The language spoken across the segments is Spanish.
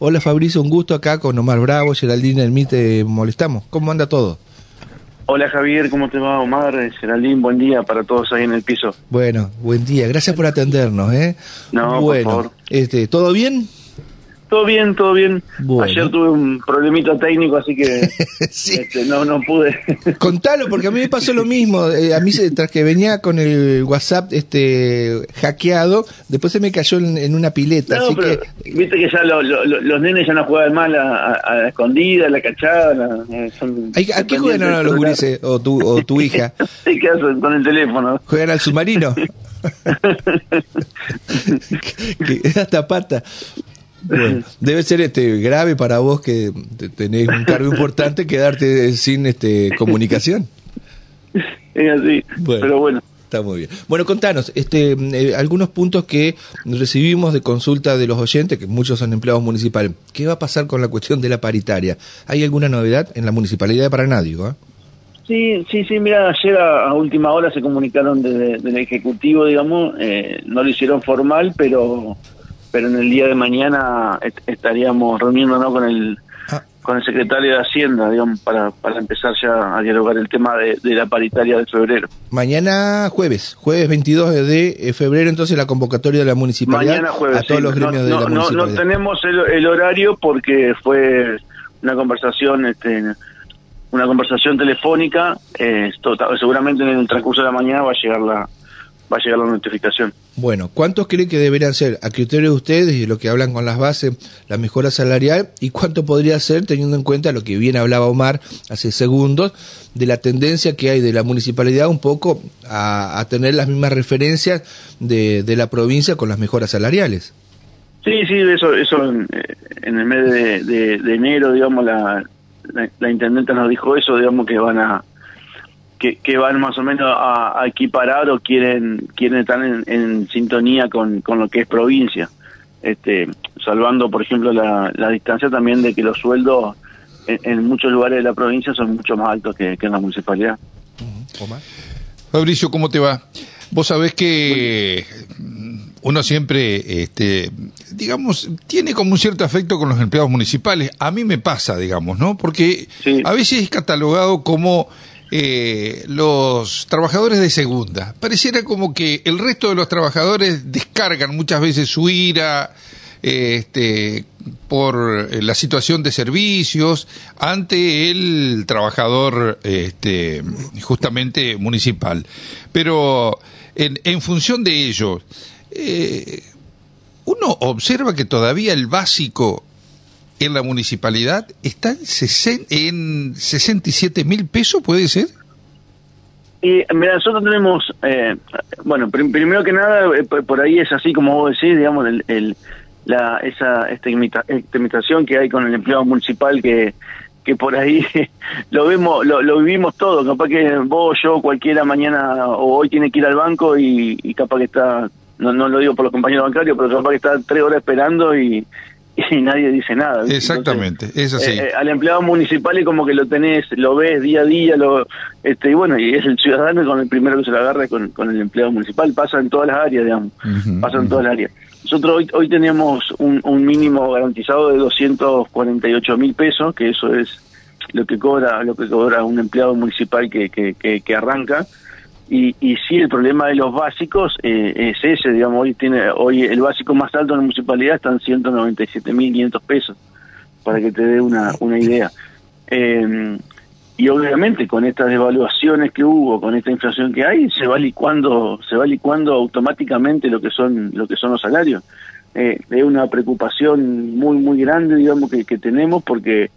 Hola Fabricio, un gusto acá con Omar Bravo, Geraldine Elmi, te molestamos. ¿Cómo anda todo? Hola Javier, ¿cómo te va Omar? Geraldine, buen día para todos ahí en el piso. Bueno, buen día, gracias por atendernos, ¿eh? No, bueno, por favor. Este, ¿todo bien? Todo bien, todo bien. Bueno. Ayer tuve un problemita técnico, así que sí. este, no, no pude. Contalo, porque a mí me pasó lo mismo. Eh, a mí, se, tras que venía con el WhatsApp este hackeado, después se me cayó en, en una pileta. No, así pero que, viste que ya lo- lo- lo- los nenes ya no juegan mal a, la escondida, a la cachada. la- eh, son ¿Ay, ¿a qué juegan ahora los gurises o tu, o tu hija? Sí, ¿qué hacen con el teléfono? ¿Juegan al submarino? que hasta pata. Debe ser este grave para vos que te- tenés un cargo importante quedarte sin este comunicación. Es así. Bueno. Pero bueno. Está muy bien. Bueno, contanos, este, eh, algunos puntos que recibimos de consulta de los oyentes, que muchos son empleados municipales. ¿Qué va a pasar con la cuestión de la paritaria? ¿Hay alguna novedad en la municipalidad de Paraná, digo? eh? Sí, sí, sí, mira, ayer a, a última hora se comunicaron desde del Ejecutivo, digamos, eh, no lo hicieron formal, pero pero en el día de mañana est- estaríamos reuniéndonos con el Ah. con el secretario de Hacienda, digamos, para, para empezar ya a dialogar el tema de, de la paritaria de febrero. Mañana jueves, jueves 22 de febrero, entonces la convocatoria de la municipalidad Mañana jueves. a todos sí. los gremios no, de no, la no, tenemos el, el horario porque fue una conversación, este, una conversación telefónica. eh, seguramente en el transcurso de la mañana va a llegar la va a llegar la notificación. Bueno, ¿cuántos creen que deberían ser, a criterio de ustedes y lo que hablan con las bases, la mejora salarial? ¿Y cuánto podría ser, teniendo en cuenta lo que bien hablaba Omar hace segundos, de la tendencia que hay de la municipalidad un poco a, a tener las mismas referencias de, de la provincia con las mejoras salariales? Sí, sí, eso, eso en, en el mes de, de- de enero, digamos, la, la, la intendenta nos dijo eso, digamos, que van a que, que van más o menos a, a equiparar o quieren quieren estar en, en sintonía con, con lo que es provincia, este, salvando, por ejemplo, la, la distancia también de que los sueldos en, en muchos lugares de la provincia son mucho más altos que, que en la municipalidad. Omar. Fabricio, ¿cómo te va? Vos sabés que uno siempre, este, digamos, tiene como un cierto afecto con los empleados municipales. A mí me pasa, digamos, ¿no? Porque Sí. a veces es catalogado como eh, los trabajadores de segunda. Pareciera como que el resto de los trabajadores descargan muchas veces su ira, eh, este, por eh, la situación de servicios ante el trabajador este, justamente municipal. Pero en, función de ello, uno observa que todavía el básico en la municipalidad está en, sesen- en 67 mil pesos, ¿puede ser? Y mira, nosotros tenemos, eh, bueno, prim- primero que nada, eh, por ahí es así como vos decís, digamos, el, el- la, esa estigmita- estigmatización que hay con el empleado municipal que que por ahí lo vemos, lo, lo vivimos todo, capaz que vos, yo, cualquiera mañana o hoy tiene que ir al banco y, y capaz que está, no, no lo digo por los compañeros bancarios, pero capaz que está tres horas esperando y, y nadie dice nada. ¿viste? Exactamente, es así. eh, eh, al empleado municipal es como que lo tenés, lo ves día a día, lo este y bueno, y es el ciudadano con el primero que se lo agarra con, con el empleado municipal, pasa en todas las áreas, digamos, pasa en todas las áreas. Nosotros hoy, hoy tenemos un, un mínimo garantizado de 248 mil pesos, que eso es lo que cobra lo que cobra un empleado municipal que, que, que, que arranca. Y, y sí, el problema de los básicos eh, es ese, digamos, hoy tiene hoy el básico más alto en la municipalidad está en 197.500 pesos, para que te dé una, una idea. Eh, y obviamente con estas devaluaciones que hubo, con esta inflación que hay, se va licuando, se va licuando automáticamente lo que son, lo que son los salarios. Eh, es una preocupación muy, muy grande, digamos, que, que tenemos porque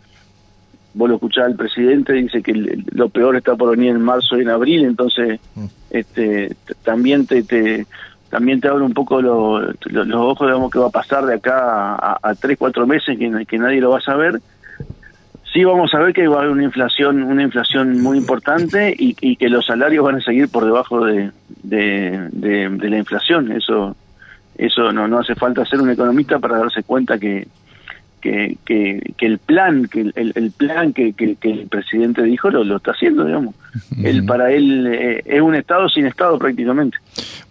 vos lo escuchás al presidente, dice que lo peor está por venir en marzo y en abril, entonces Mm. este también te, te también te abre un poco lo- lo- los ojos, digamos, que va a pasar de acá a, a tres, cuatro meses que, que nadie lo va a saber. Sí vamos a ver que va a haber una inflación, una inflación muy importante y, y que los salarios van a seguir por debajo de, de, de- de la inflación. Eso, eso no, no hace falta ser un economista para darse cuenta que, que, que, el plan que el, el plan que, que, el presidente dijo lo, lo está haciendo digamos él para él eh, es un estado sin estado prácticamente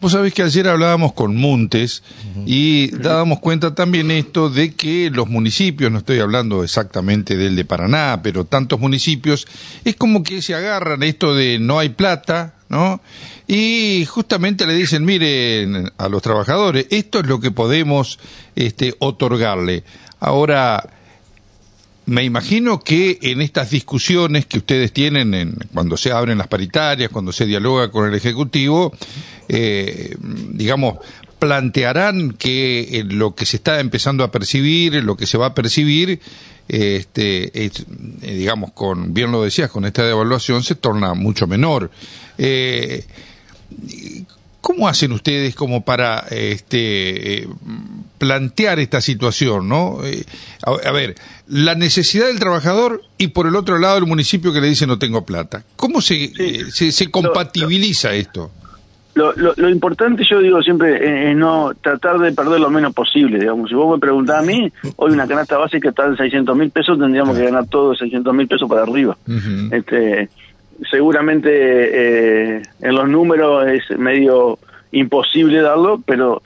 vos sabés que ayer hablábamos con Montes y dábamos cuenta también esto de que los municipios no estoy hablando exactamente del de Paraná pero tantos municipios es como que se agarran esto de no hay plata ¿no? Y justamente le dicen, miren a los trabajadores, esto es lo que podemos este, otorgarle. Ahora, me imagino que en estas discusiones que ustedes tienen en, cuando se abren las paritarias, cuando se dialoga con el Ejecutivo, eh, digamos, plantearán que eh, lo que se está empezando a percibir, lo que se va a percibir, este, eh, digamos, con, bien lo decías, con esta devaluación se torna mucho menor. ¿Cómo hacen ustedes como para este, plantear esta situación, ¿no? Eh, a, ver, la necesidad del trabajador y por el otro lado el municipio que le dice no tengo plata. ¿Cómo se, eh, se, compatibiliza esto? Lo, lo, importante, yo digo siempre, es no tratar de perder lo menos posible, digamos. Si vos me preguntás a mí, hoy una canasta básica está en 600 mil pesos, tendríamos que ganar todo de 600 mil pesos para arriba. este Seguramente eh, en los números es medio imposible darlo, pero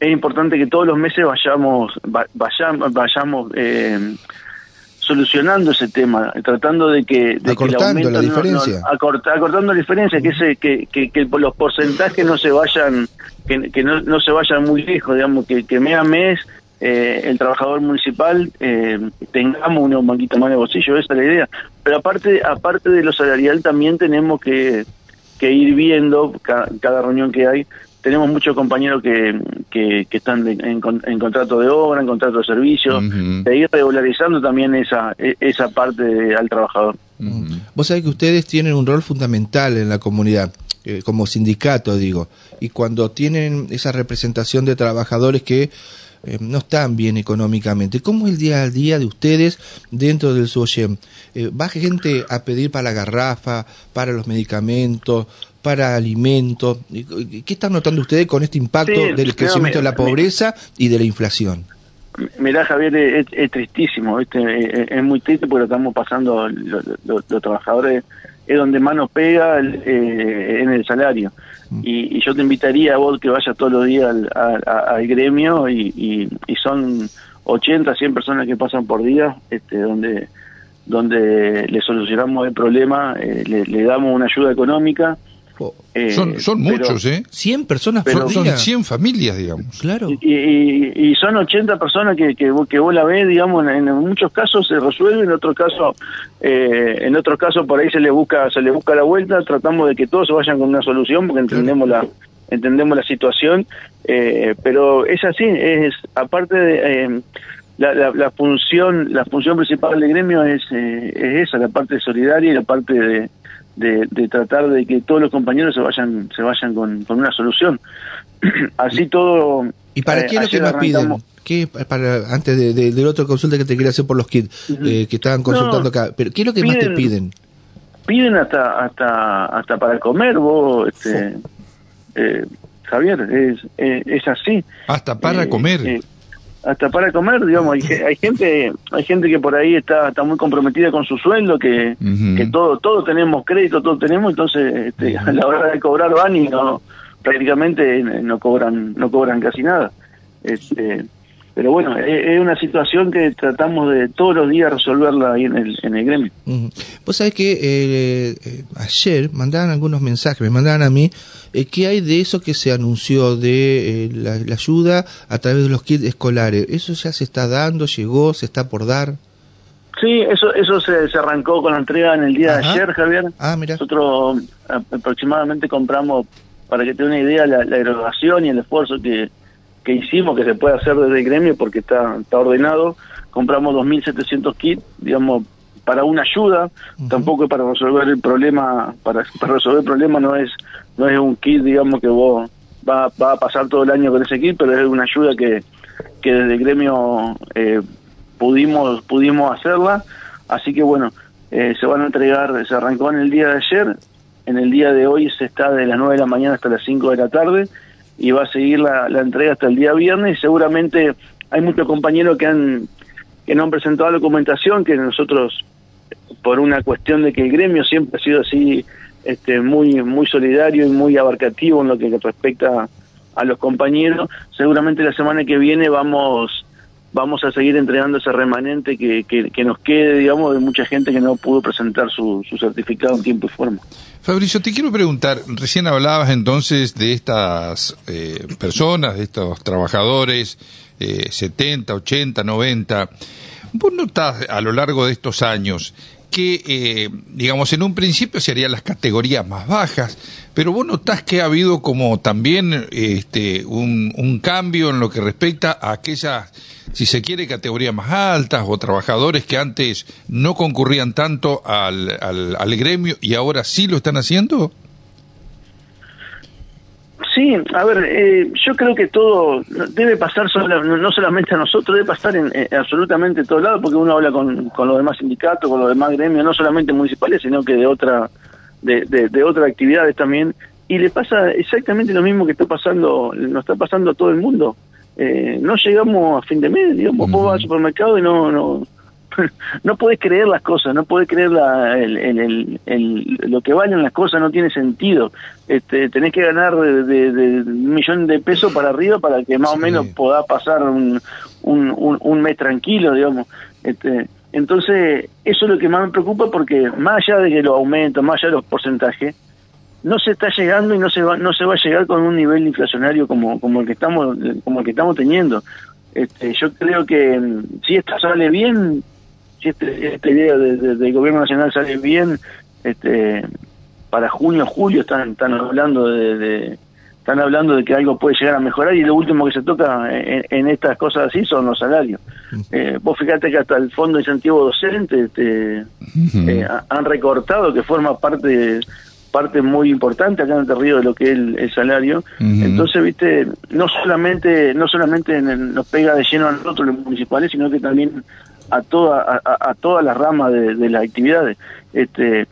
es importante que todos los meses vayamos vayamos, vayamos eh, solucionando ese tema, tratando de que, de acortando la diferencia, acortando la diferencia, que, ese, que, que, los porcentajes no se vayan que, que no, no se vayan muy lejos, digamos que, que mes a mes eh, el trabajador municipal eh, tengamos un banquito más de bolsillo, esa es la idea. Pero aparte aparte de lo salarial también tenemos que, que ir viendo cada reunión que hay tenemos muchos compañeros que, que, están en, contrato de obra, en contrato de servicio, de ir regularizando también esa, e, esa parte al trabajador. Vos sabés que ustedes tienen un rol fundamental en la comunidad, eh, como sindicato, digo, y cuando tienen esa representación de trabajadores que eh, no están bien económicamente. ¿Cómo es el día a día de ustedes dentro del SOYEM? Eh, ¿Va gente a pedir para la garrafa, para los medicamentos, para alimentos? ¿Qué están notando ustedes con este impacto del crecimiento de la pobreza y de la inflación? Mirá, Javier, es, tristísimo, Es, muy triste porque estamos pasando, los trabajadores es donde más nos pega eh, en el salario. Mm. Y, yo te invitaría a vos que vayas todos los días al, gremio y, son 80, 100 personas que pasan por día, este, donde donde le solucionamos el problema, eh, le, damos una ayuda económica eh, son, son muchos, ¿eh? 100 personas pero, Son 100 familias, digamos. Claro. Y, son 80 personas que, que, que, vos la ves, digamos, en, muchos casos se resuelve, en otros casos, eh, en otros casos por ahí se le busca se le busca la vuelta, tratamos de que todos se vayan con una solución porque entendemos la entendemos la situación, eh, pero es así, es aparte de eh, la, la, función la función principal del gremio es, es esa, la parte solidaria y la parte de de, tratar de que todos los compañeros se vayan se vayan con, una solución. Así todo... ¿Y para qué es lo que más piden? ¿Qué, para, antes de, del otro consulta que te quería hacer por los kids eh, que estaban consultando acá, pero ¿qué es lo que más te piden? Piden hasta hasta hasta para comer, vos, este, eh, Javier, es, es, así. Hasta para eh, comer hasta para comer, digamos, hay, hay gente hay gente que por ahí está está muy comprometida con su sueldo, que, que todo todo tenemos crédito, todo tenemos, entonces este, a la hora de cobrar van y no prácticamente no cobran no cobran casi nada. Este, pero bueno, es, una situación que tratamos de todos los días resolverla ahí en el, en el gremio. Vos sabés que eh, eh, ayer mandaban algunos mensajes, me mandaban a mí, eh, ¿qué hay de eso que se anunció de eh, la, ayuda a través de los kits escolares? ¿Eso ya se está dando, llegó, se está por dar? Sí, eso eso se, arrancó con la entrega en el día de ayer, Javier. Ah, mira. Nosotros aproximadamente compramos, para que te una idea, la, la erogación y el esfuerzo que que hicimos, que se puede hacer desde el gremio porque está, está ordenado, compramos 2.700 kits, digamos, para una ayuda, tampoco es para resolver el problema, para, para, resolver el problema no es no es un kit, digamos, que vos va, va a pasar todo el año con ese kit, pero es una ayuda que, que desde el gremio eh, pudimos pudimos hacerla, así que bueno, eh, se van a entregar, se arrancó en el día de ayer, en el día de hoy se está de las 9 de la mañana hasta las 5 de la tarde, y va a seguir la, entrega hasta el día viernes seguramente hay muchos compañeros que han que no han presentado documentación, que nosotros, por una cuestión de que el gremio siempre ha sido así, este, muy, muy solidario y muy abarcativo en lo que respecta a los compañeros, seguramente la semana que viene vamos vamos a seguir entregando ese remanente que, que, nos quede, digamos, de mucha gente que no pudo presentar su, su, certificado en tiempo y forma. Fabricio, te quiero preguntar, recién hablabas entonces de estas eh, personas, de estos trabajadores, eh, 70, 80, 90. ¿Vos notás a lo largo de estos años que, eh, digamos, en un principio se harían las categorías más bajas, pero vos notás que ha habido como también este, un, un cambio en lo que respecta a aquellas, si se quiere, categorías más altas o trabajadores que antes no concurrían tanto al, al, al gremio y ahora sí lo están haciendo? Sí, a ver, eh, yo creo que todo debe pasar no solamente a nosotros, debe pasar en, absolutamente todos lados, porque uno habla con, con los demás sindicatos, con los demás gremios, no solamente municipales, sino que de otra de, de, otras actividades también, y le pasa exactamente lo mismo que está pasando, nos está pasando a todo el mundo. Eh, no llegamos a fin de mes, digamos, vos vas al supermercado y no, no, no podés creer las cosas, no podés creer la, el, el, el, lo que valen las cosas, no tiene sentido. Este, tenés que ganar de, de, un millón de pesos para arriba para que más o menos pueda pasar un, un, un, mes tranquilo, digamos. Este, entonces, eso es lo que más me preocupa porque más allá de que los aumentos, más allá de los porcentajes, no se está llegando y no se va, no se va a llegar con un nivel inflacionario como, como el que estamos, como el que estamos teniendo. Este, yo creo que mm, si esto sale bien, si este, esta idea del gobierno nacional sale bien, este, para junio, julio están, están hablando de, están hablando de que algo puede llegar a mejorar y lo último que se toca en, estas cosas así son los salarios. Eh, vos fíjate que hasta el Fondo de Incentivo Docente este, eh, han recortado que forma parte parte muy importante acá en el río de lo que es el, salario. Entonces, viste, no solamente no solamente nos pega de lleno a nosotros los municipales, sino que también a toda a, todas las ramas de, las actividades. Este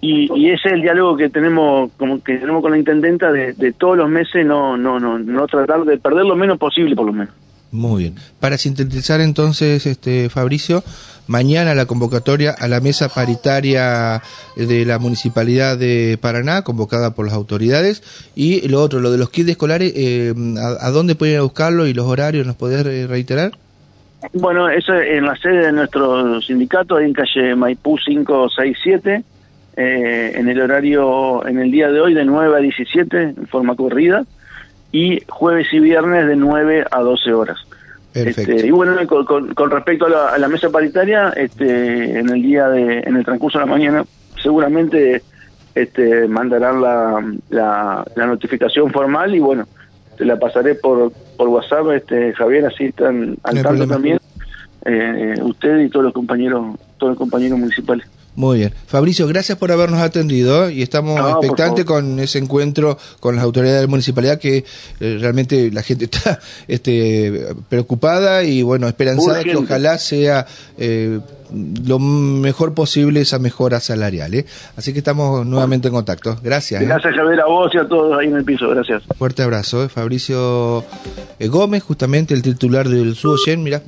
y, ese es el diálogo que tenemos como que tenemos con la intendenta de, todos los meses no no no no tratar de perder lo menos posible por lo menos. Muy bien. Para sintetizar entonces este Fabricio mañana la convocatoria a la mesa paritaria de la municipalidad de Paraná convocada por las autoridades y lo otro lo de los kits escolares eh, ¿a, dónde pueden a buscarlo y los horarios nos podés reiterar bueno, eso en la sede de nuestro sindicato, ahí en calle Maipú 567, eh, en el horario, en el día de hoy, de 9 a 17, en forma corrida, y jueves y viernes de 9 a 12 horas. Este, y bueno, con, respecto a la, mesa paritaria, este, en el día de, en el transcurso de la mañana, seguramente este, mandarán la, la notificación formal y bueno, te la pasaré por, por WhatsApp, este Javier, así están al tanto también, eh, usted y todos los compañeros, todos los compañeros municipales. Muy bien. Fabricio, gracias por habernos atendido y estamos expectantes con ese encuentro con las autoridades de la municipalidad que eh, realmente la gente está este, preocupada y bueno, esperanzada que ojalá sea eh, lo mejor posible esa mejora salarial. ¿eh? Así que estamos nuevamente en contacto. Gracias. ¿eh? Gracias, Javier, a vos y a todos ahí en el piso. Gracias. Fuerte abrazo. ¿eh? Fabricio Gómez, justamente el titular del Suoyen. Mira.